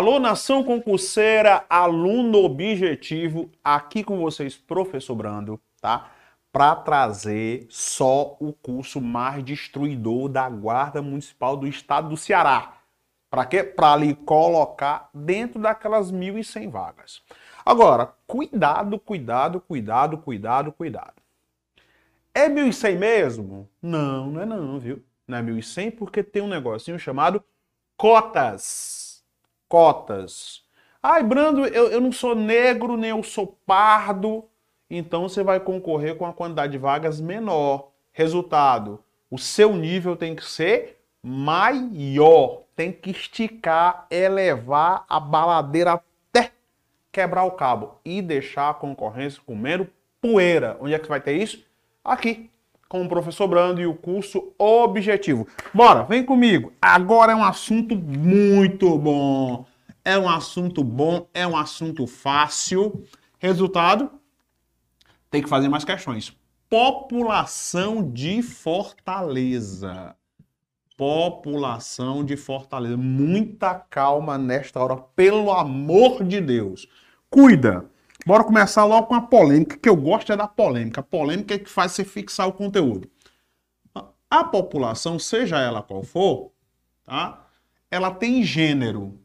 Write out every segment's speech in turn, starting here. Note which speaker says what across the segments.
Speaker 1: Alô, nação concurseira, aluno objetivo, aqui com vocês, professor Brando, tá? Para trazer só o curso mais destruidor da Guarda Municipal do Estado do Ceará. Para quê? Para lhe colocar dentro daquelas 1.100 vagas. Agora, cuidado, cuidado, cuidado, cuidado, cuidado. É 1.100 mesmo? Não, não é não, viu? Não é 1.100 porque tem um negocinho chamado cotas. Cotas. Ai, Brando, eu, eu não sou negro, nem eu sou pardo. Então você vai concorrer com a quantidade de vagas menor. Resultado, o seu nível tem que ser maior. Tem que esticar, elevar a baladeira até quebrar o cabo e deixar a concorrência comendo poeira. Onde é que vai ter isso? Aqui, com o professor Brando e o curso Objetivo. Bora, vem comigo. Agora é um assunto muito bom. É um assunto bom, é um assunto fácil. Resultado: tem que fazer mais questões. População de Fortaleza. População de Fortaleza. Muita calma nesta hora, pelo amor de Deus. Cuida. Bora começar logo com a polêmica, que eu gosto é da polêmica. A polêmica é que faz você fixar o conteúdo. A população, seja ela qual for, tá? ela tem gênero.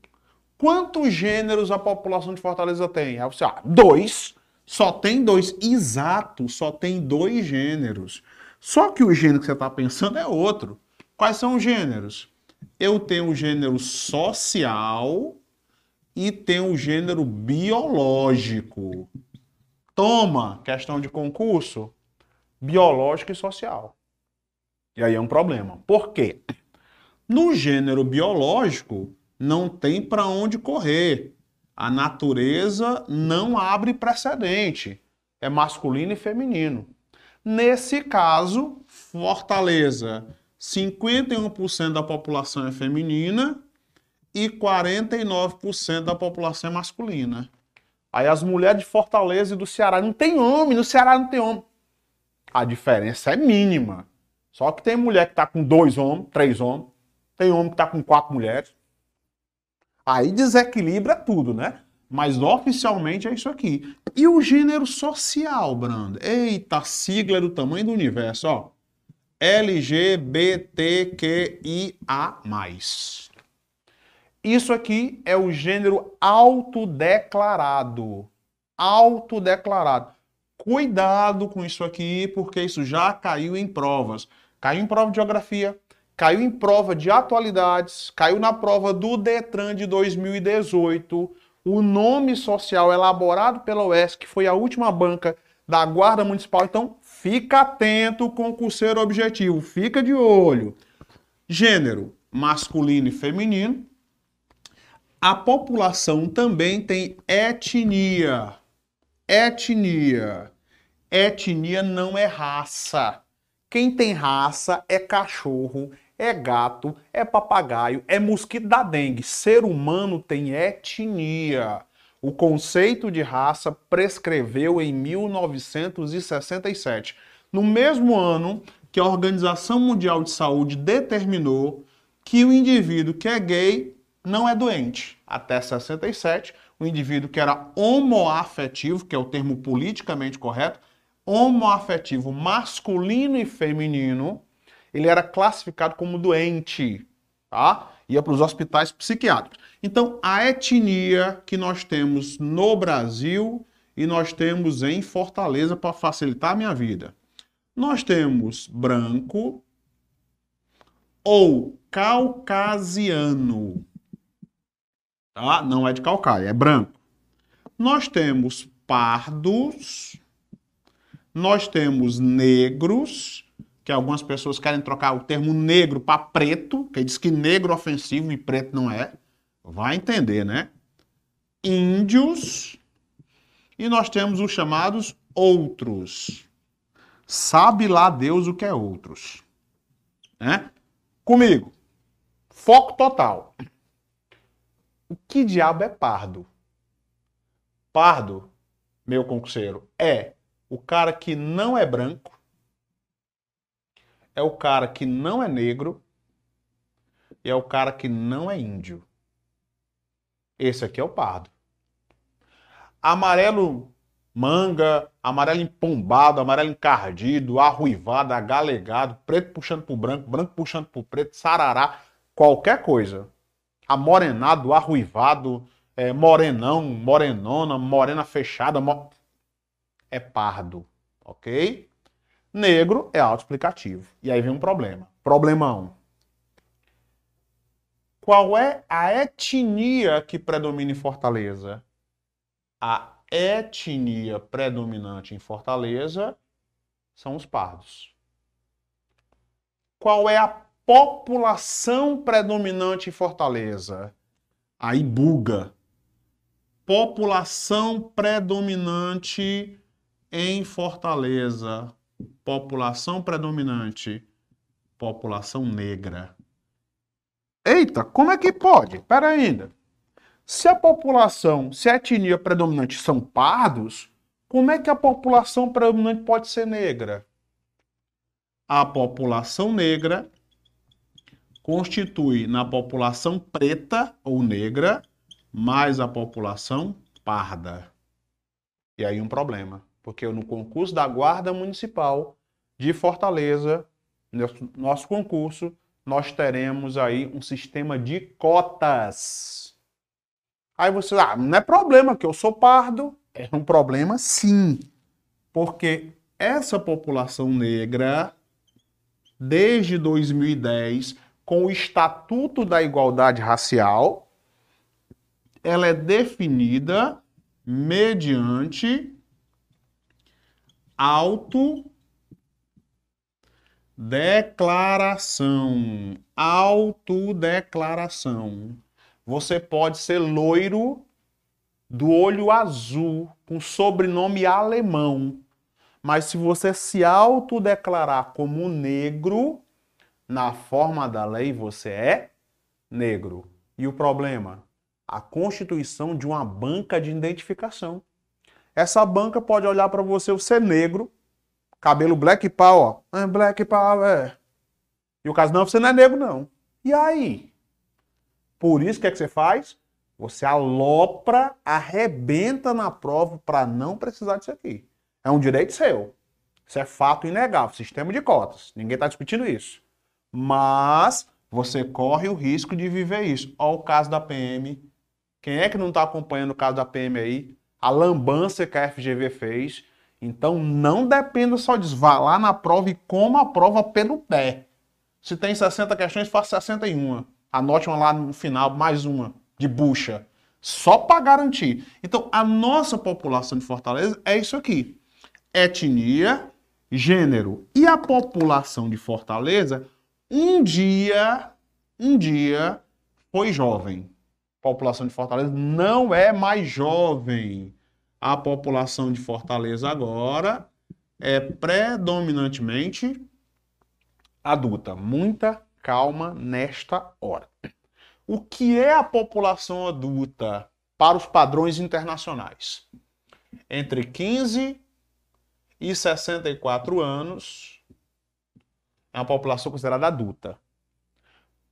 Speaker 1: Quantos gêneros a população de Fortaleza tem? Aí você, ah, dois. Só tem dois. Exato, só tem dois gêneros. Só que o gênero que você está pensando é outro. Quais são os gêneros? Eu tenho o gênero social e tenho o gênero biológico. Toma, questão de concurso, biológico e social. E aí é um problema. Por quê? No gênero biológico, não tem para onde correr. A natureza não abre precedente. É masculino e feminino. Nesse caso, Fortaleza, 51% da população é feminina e 49% da população é masculina. Aí as mulheres de Fortaleza e do Ceará não tem homem, no Ceará não tem homem. A diferença é mínima. Só que tem mulher que está com dois homens, três homens, tem homem que está com quatro mulheres. Aí desequilibra tudo, né? Mas oficialmente é isso aqui. E o gênero social, Brando? Eita, sigla do tamanho do universo, ó. LGBTQIA+. Isso aqui é o gênero autodeclarado. Autodeclarado. Cuidado com isso aqui, porque isso já caiu em provas. Caiu em prova de geografia, caiu em prova de atualidades, caiu na prova do Detran de 2018. O nome social elaborado pela UES, que foi a última banca da Guarda Municipal. Então, fica atento, concurseiro objetivo, fica de olho. Gênero masculino e feminino. A população também tem etnia. Etnia. Etnia não é raça. Quem tem raça é cachorro, é gato, é papagaio, é mosquito da dengue. Ser humano tem etnia. O conceito de raça prescreveu em 1967, no mesmo ano que a Organização Mundial de Saúde determinou que o indivíduo que é gay não é doente. Até 67, o indivíduo que era homoafetivo, que é o termo politicamente correto, homoafetivo masculino e feminino, ele era classificado como doente, tá? Ia para os hospitais psiquiátricos. Então, a etnia que nós temos no Brasil e nós temos em Fortaleza para facilitar a minha vida. Nós temos branco ou caucasiano tá? Não é de calcário, é branco. Nós temos pardos, nós temos negros, que algumas pessoas querem trocar o termo negro para preto, que diz que negro é ofensivo e preto não é. Vai entender, né? Índios e nós temos os chamados outros. Sabe lá Deus o que é outros. Né? Comigo. Foco total. O que diabo é pardo? Pardo, meu concurseiro, é o cara que não é branco, é o cara que não é negro e é o cara que não é índio. Esse aqui é o pardo. Amarelo manga, amarelo empombado, amarelo encardido, arruivado, agalegado, preto puxando pro branco, branco puxando pro preto, sarará, qualquer coisa. Amorenado, arruivado, é, morenão, morenona, morena fechada, mo... é pardo, ok? Negro é autoexplicativo. E aí vem um problema. Problemão. Qual é a etnia que predomina em Fortaleza? A etnia predominante em Fortaleza são os pardos. Qual é a população predominante em Fortaleza? Aí buga. População predominante em Fortaleza. População predominante. População negra. Eita, como é que pode? Pera ainda. Se a população, se a etnia predominante são pardos, como é que a população predominante pode ser negra? A população negra constitui na população preta ou negra mais a população parda. E aí um problema, porque no concurso da Guarda Municipal de Fortaleza, nosso concurso, nós teremos aí um sistema de cotas. Aí você, ah, não é problema que eu sou pardo. É um problema sim. Porque essa população negra, desde 2010, com o Estatuto da Igualdade Racial, ela é definida mediante autodeclaração. Autodeclaração. Você pode ser loiro do olho azul, com sobrenome alemão. Mas se você se autodeclarar como negro, na forma da lei você é negro. E o problema? A constituição de uma banca de identificação. Essa banca pode olhar para você, você é negro, cabelo black power, é black power. E o caso não, você não é negro não. E aí? Por isso, o que, é que você faz? Você alopra, arrebenta na prova para não precisar disso aqui. É um direito seu. Isso é fato inegável, sistema de cotas. Ninguém está discutindo isso. Mas você corre o risco de viver isso. Olha o caso da PM. Quem é que não está acompanhando o caso da PM aí? A lambança que a FGV fez. Então não dependa só disso. Vá lá na prova e coma a prova pelo pé. Se tem 60 questões, faça 61. Anote uma lá no final, mais uma, de bucha. Só para garantir. Então, a nossa população de Fortaleza é isso aqui: etnia, gênero. E a população de Fortaleza, um dia, um dia, foi jovem. A população de Fortaleza não é mais jovem. A população de Fortaleza agora é predominantemente adulta. Muita calma nesta hora. O que é a população adulta para os padrões internacionais? Entre 15 e 64 anos é uma população considerada adulta.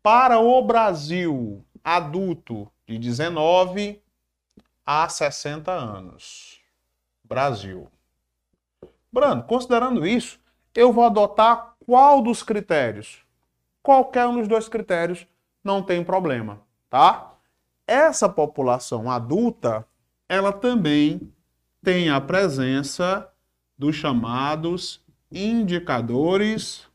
Speaker 1: Para o Brasil, adulto de 19 a 60 anos. Brasil. Brando, considerando isso, eu vou adotar qual dos critérios? qualquer um dos dois critérios não tem problema, tá? Essa população adulta, ela também tem a presença dos chamados indicadores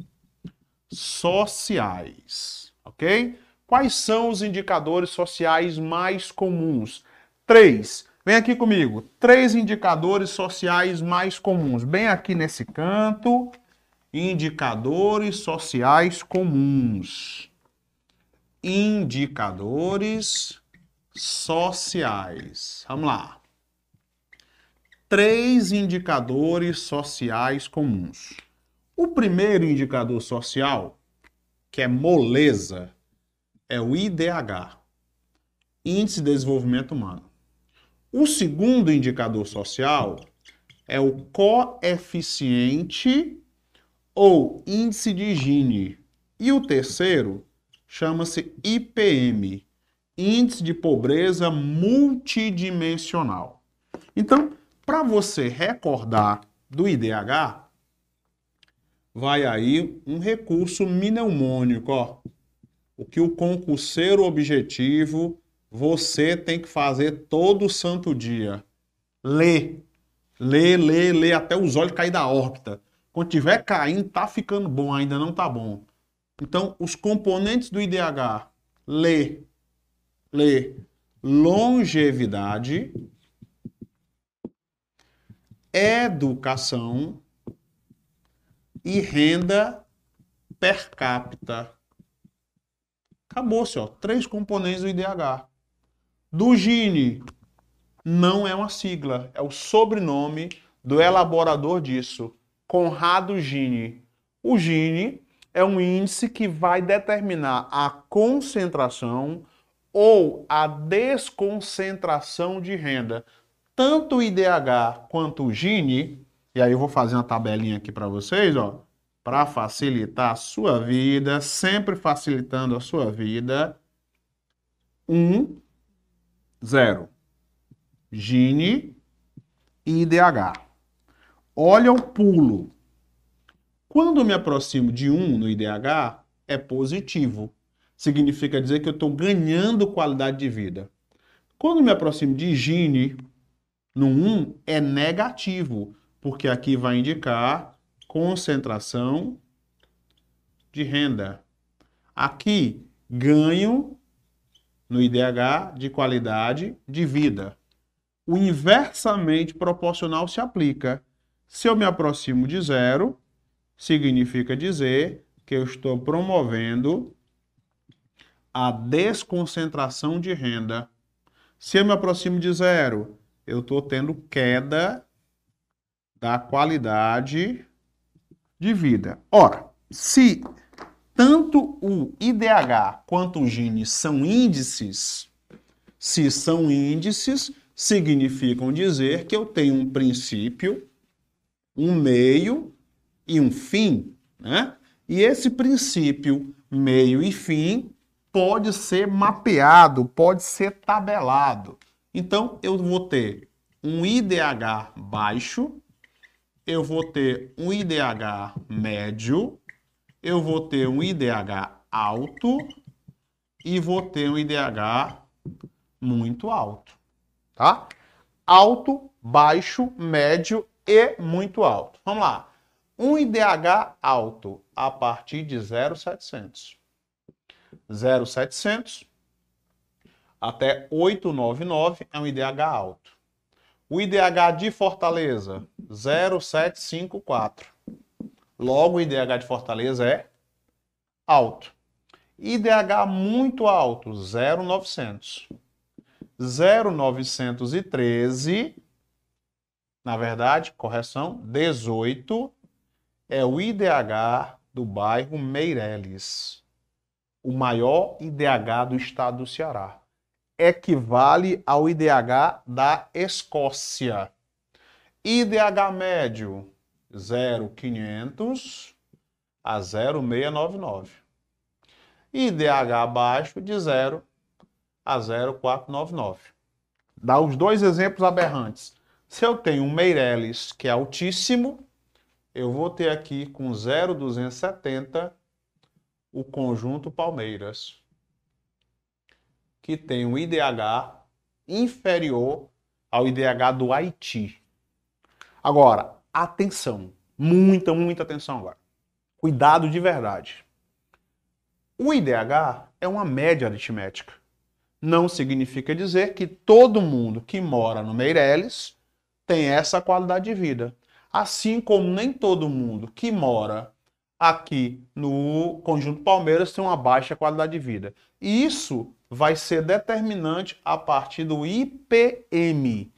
Speaker 1: sociais, ok? Quais são os indicadores sociais mais comuns? Três. Vem aqui comigo. Três indicadores sociais mais comuns. Bem aqui nesse canto Indicadores sociais comuns. Indicadores sociais. Vamos lá. Três indicadores sociais comuns. O primeiro indicador social, que é moleza, é o IDH, Índice de Desenvolvimento Humano. O segundo indicador social é o coeficiente ou índice de Gini. E o terceiro chama-se IPM, índice de pobreza multidimensional. Então, para você recordar do IDH, vai aí um recurso mnemônico, ó. O que o concurseiro objetivo você tem que fazer todo santo dia. Ler. Ler, ler, ler até os olhos cair da órbita. Quando tiver caindo, tá ficando bom, ainda não tá bom. Então, os componentes do IDH, ler, ler, longevidade, educação e renda per capita. Acabou-se, ó. Três componentes do IDH. Do Gini, não é uma sigla, é o sobrenome do elaborador disso, Conrado Gini. O Gini é um índice que vai determinar a concentração ou a desconcentração de renda. Tanto o IDH quanto o Gini, e aí eu vou fazer uma tabelinha aqui para vocês, ó, para facilitar a sua vida, sempre facilitando a sua vida. 1, um, 0. Gini e IDH. Olha o pulo. Quando eu me aproximo de 1 no IDH, é positivo. Significa dizer que eu estou ganhando qualidade de vida. Quando me aproximo de Gini, no 1, é negativo, porque aqui vai indicar concentração de renda. Aqui, ganho no IDH de qualidade de vida. O inversamente proporcional se aplica. Se eu me aproximo de zero, significa dizer que eu estou promovendo a desconcentração de renda. Se eu me aproximo de zero, eu estou tendo queda da qualidade de vida. Ora, se tanto o IDH quanto o Gini são índices, se são índices, significam dizer que eu tenho um princípio, um meio e um fim, né? E esse princípio, meio e fim pode ser mapeado, pode ser tabelado. Então eu vou ter um IDH baixo, eu vou ter um IDH médio, eu vou ter um IDH alto e vou ter um IDH muito alto, tá? Alto, baixo, médio e muito alto. Vamos lá. Um IDH alto a partir de 0,700. 0,700 até 899 é um IDH alto. O IDH de Fortaleza, 0,754. Logo, o IDH de Fortaleza é alto. IDH muito alto, 0,900. 0,913, na verdade, correção, 18 é o IDH do bairro Meireles, o maior IDH do estado do Ceará. Equivale ao IDH da Escócia. IDH médio 0,500 a 0,699. IDH baixo de 0 a 0,499. Dá os dois exemplos aberrantes. Se eu tenho um Meireles que é altíssimo, eu vou ter aqui com 0,270 o conjunto Palmeiras, que tem um IDH inferior ao IDH do Haiti. Agora, atenção, muita, muita atenção agora. Cuidado de verdade. O IDH é uma média aritmética. Não significa dizer que todo mundo que mora no Meireles tem essa qualidade de vida. Assim como nem todo mundo que mora aqui no Conjunto Palmeiras tem uma baixa qualidade de vida. Isso vai ser determinante a partir do IPM,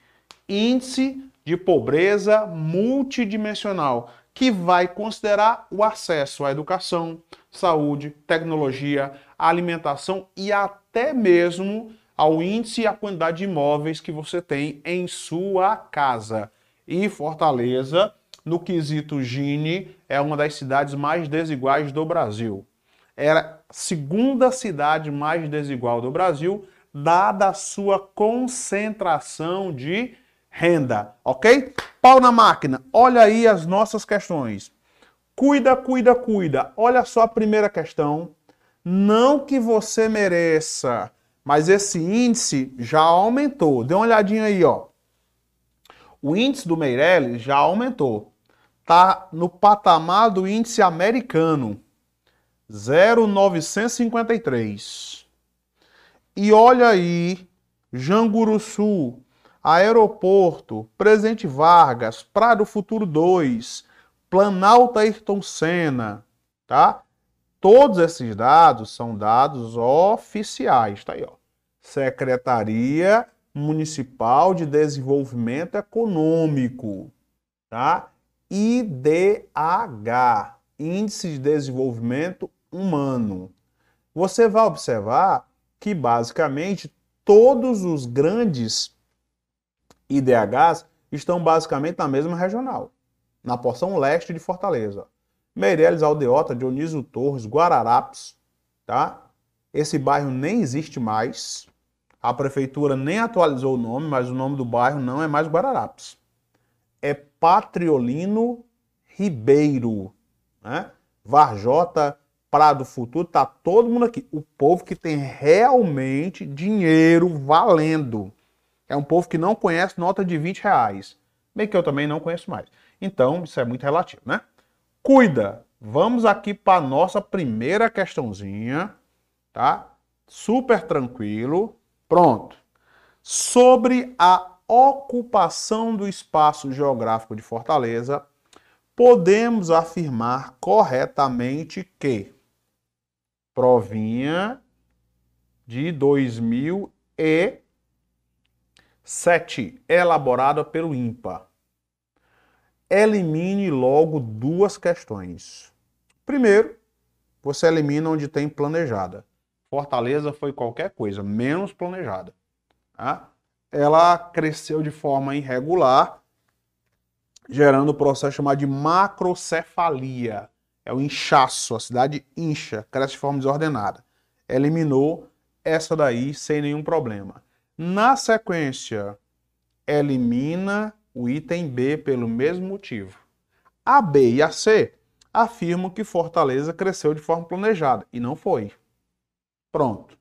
Speaker 1: Índice de Pobreza Multidimensional, que vai considerar o acesso à educação, saúde, tecnologia, alimentação e até mesmo ao índice e à quantidade de imóveis que você tem em sua casa e Fortaleza, no quesito Gini, é uma das cidades mais desiguais do Brasil. Era a segunda cidade mais desigual do Brasil dada a sua concentração de renda, ok? Pau na máquina, olha aí as nossas questões. Cuida, cuida, cuida. Olha só a primeira questão. Não que você mereça, mas esse índice já aumentou. Dê uma olhadinha aí, ó. O índice do Meirelles já aumentou. Tá no patamar do índice americano. 0,953. E olha aí, Janguruçu, Aeroporto, Presidente Vargas, Prado Futuro 2, Planalto Ayrton Senna, tá? Todos esses dados são dados oficiais, tá aí, ó. Secretaria Municipal de Desenvolvimento Econômico, tá? IDH, Índice de Desenvolvimento Humano. Você vai observar que basicamente todos os grandes IDHs estão basicamente na mesma regional, na porção leste de Fortaleza. Meireles, Aldeota, Dionísio Torres, Guararapes, tá? Esse bairro nem existe mais. A prefeitura nem atualizou o nome, mas o nome do bairro não é mais Guararapes. É Patriolino Ribeiro, né? Varjota, Prado Futuro, tá todo mundo aqui. O povo que tem realmente dinheiro valendo. É um povo que não conhece nota de 20 reais. Bem que eu também não conheço mais. Então, isso é muito relativo, né? Cuida. Vamos aqui para nossa primeira questãozinha, tá? Super tranquilo. Pronto. Sobre a ocupação do espaço geográfico de Fortaleza, podemos afirmar corretamente que provinha de 2007, elaborada pelo INPA. Elimine logo duas questões. Primeiro, você elimina onde tem planejada. Fortaleza foi qualquer coisa, menos planejada. Tá? Ela cresceu de forma irregular, gerando o um processo chamado de macrocefalia. É o inchaço, a cidade incha, cresce de forma desordenada. Eliminou essa daí sem nenhum problema. Na sequência, elimina o item B pelo mesmo motivo. A B e a C afirmam que Fortaleza cresceu de forma planejada e não foi. Pronto.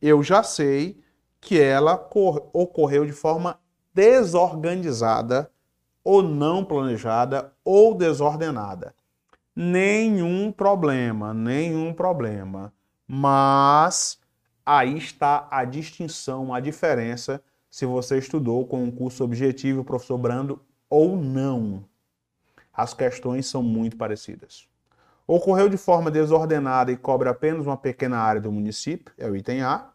Speaker 1: Eu já sei que ela ocorreu de forma desorganizada ou não planejada ou desordenada. Nenhum problema, nenhum problema. Mas aí está a distinção, a diferença se você estudou com um curso objetivo, professor Brando, ou não. As questões são muito parecidas. Ocorreu de forma desordenada e cobre apenas uma pequena área do município, é o item A.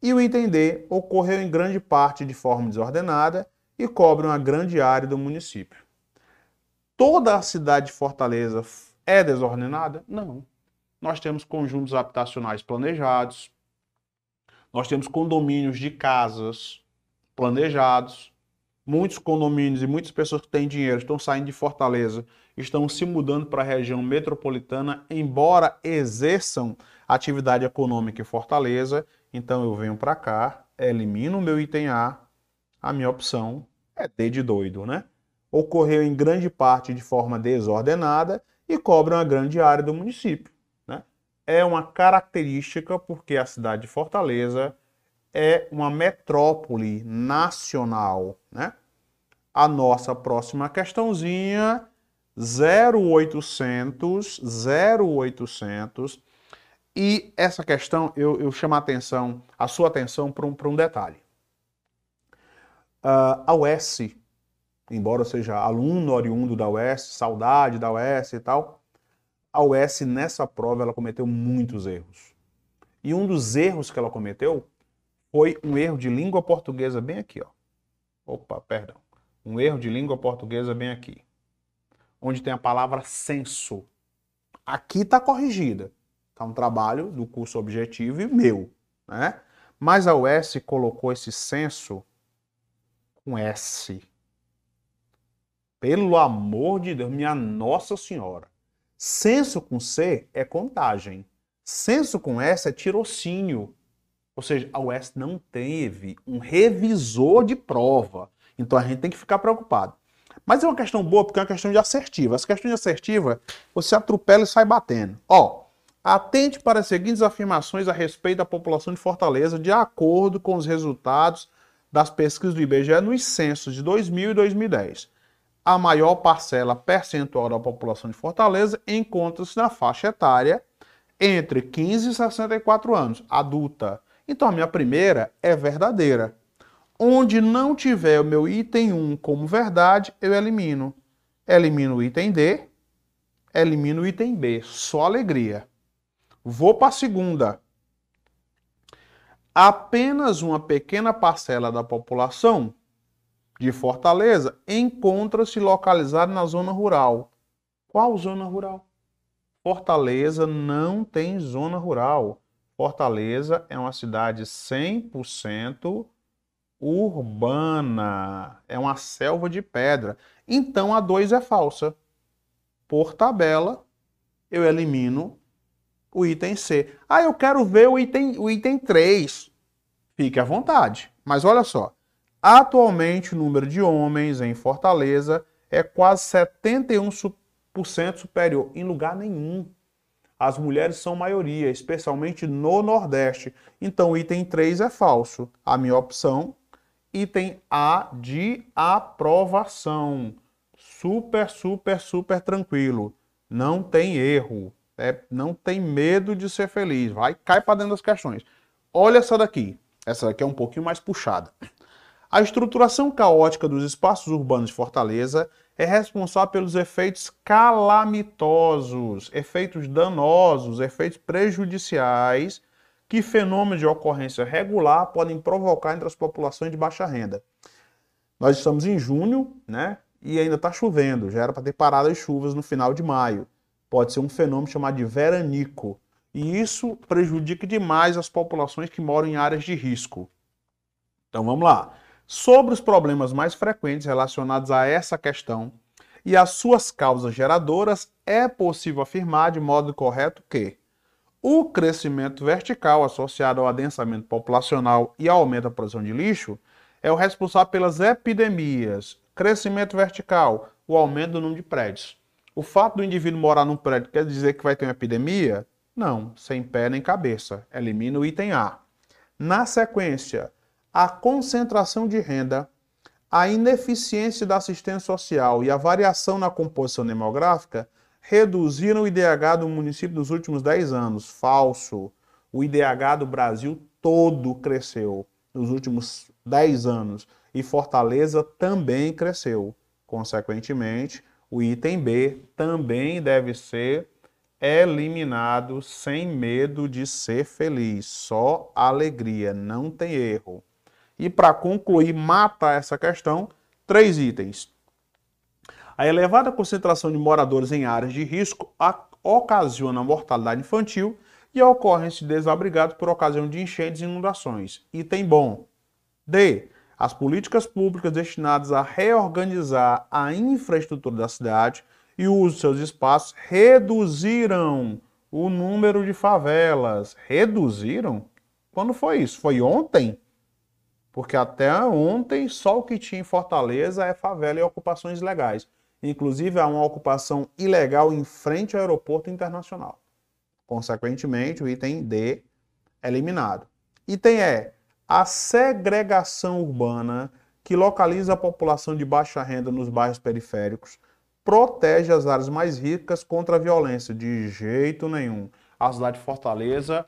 Speaker 1: E o item D ocorreu em grande parte de forma desordenada e cobre uma grande área do município. Toda a cidade de Fortaleza é desordenada? Não. Nós temos conjuntos habitacionais planejados, nós temos condomínios de casas planejados, muitos condomínios e muitas pessoas que têm dinheiro estão saindo de Fortaleza, estão se mudando para a região metropolitana, embora exerçam atividade econômica em Fortaleza. Então eu venho para cá, elimino o meu item A, a minha opção é D de doido, né? Ocorreu em grande parte de forma desordenada e cobre uma grande área do município. Né? É uma característica porque a cidade de Fortaleza é uma metrópole nacional. Né? A nossa próxima questãozinha, 0800, 0800, e essa questão eu, eu chamo a atenção, a sua atenção para um, um detalhe. Uh, a UES embora eu seja aluno oriundo da UES, saudade da UES e tal, a UES nessa prova ela cometeu muitos erros. E um dos erros que ela cometeu foi um erro de língua portuguesa bem aqui, ó. Opa, perdão. Um erro de língua portuguesa bem aqui. Onde tem a palavra censo. Aqui está corrigida. Está um trabalho do curso objetivo e meu, né? Mas a UES colocou esse censo com S. Pelo amor de Deus, minha Nossa Senhora. Censo com C é contagem. Censo com S é tirocínio. Ou seja, a UES não teve um revisor de prova. Então a gente tem que ficar preocupado. Mas é uma questão boa porque é uma questão de assertiva. Essa questão de assertiva, você atropela e sai batendo. Ó, atente para as seguintes afirmações a respeito da população de Fortaleza de acordo com os resultados das pesquisas do IBGE nos censos de 2000 e 2010. A maior parcela percentual da população de Fortaleza encontra-se na faixa etária entre 15 e 64 anos, adulta. Então a minha primeira é verdadeira. Onde não tiver o meu item 1 como verdade, eu elimino. Elimino o item D, elimino o item B. Só alegria. Vou para a segunda. Apenas uma pequena parcela da população de Fortaleza encontra-se localizada na zona rural. Qual zona rural? Fortaleza não tem zona rural. Fortaleza é uma cidade 100% urbana. É uma selva de pedra. Então a 2 é falsa. Por tabela, eu elimino o item C. Ah, eu quero ver o item, o item 3. Fique à vontade. Mas olha só. Atualmente, o número de homens em Fortaleza é quase 71% superior. Em lugar nenhum as mulheres são maioria, especialmente no Nordeste. Então, item 3 é falso. A minha opção, item A de aprovação. Super, super, super tranquilo. Não tem erro. É, não tem medo de ser feliz. Vai, cai para dentro das questões. Olha essa daqui. Essa daqui é um pouquinho mais puxada. A estruturação caótica dos espaços urbanos de Fortaleza é responsável pelos efeitos calamitosos, efeitos danosos, efeitos prejudiciais que fenômenos de ocorrência regular podem provocar entre as populações de baixa renda. Nós estamos em junho, né? E ainda está chovendo, já era para ter parado as chuvas no final de maio. Pode ser um fenômeno chamado de veranico. E isso prejudica demais as populações que moram em áreas de risco. Então vamos lá. Sobre os problemas mais frequentes relacionados a essa questão e as suas causas geradoras, é possível afirmar de modo correto que o crescimento vertical associado ao adensamento populacional e ao aumento da produção de lixo é o responsável pelas epidemias. Crescimento vertical, o aumento do número de prédios. O fato do indivíduo morar num prédio quer dizer que vai ter uma epidemia? Não, sem pé nem cabeça. Elimina o item A. Na sequência, a concentração de renda, a ineficiência da assistência social e a variação na composição demográfica reduziram o IDH do município nos últimos 10 anos. Falso. O IDH do Brasil todo cresceu nos últimos 10 anos e Fortaleza também cresceu. Consequentemente, o item B também deve ser eliminado sem medo de ser feliz. Só alegria, não tem erro. E para concluir, mata essa questão, três itens. A elevada concentração de moradores em áreas de risco ocasiona mortalidade infantil e a ocorrência de desabrigados por ocasião de enchentes e inundações. Item bom. D. As políticas públicas destinadas a reorganizar a infraestrutura da cidade e o uso de seus espaços reduziram o número de favelas. Reduziram? Quando foi isso? Foi ontem? Porque até ontem só o que tinha em Fortaleza é favela e ocupações ilegais. Inclusive há uma ocupação ilegal em frente ao aeroporto internacional. Consequentemente, o item D é eliminado. Item E, a segregação urbana que localiza a população de baixa renda nos bairros periféricos protege as áreas mais ricas contra a violência. De jeito nenhum. A cidade de Fortaleza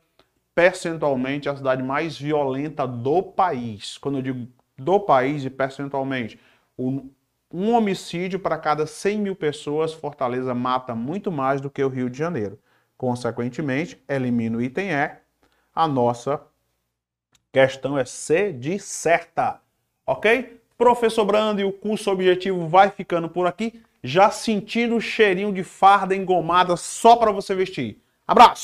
Speaker 1: percentualmente a cidade mais violenta do país. Quando eu digo do país e percentualmente, um, homicídio para cada 100 mil pessoas, Fortaleza mata muito mais do que o Rio de Janeiro. Consequentemente, elimina o item E. A nossa questão é C de certa. Ok? Professor Brando e o curso objetivo vai ficando por aqui, já sentindo o cheirinho de farda engomada só para você vestir. Abraço!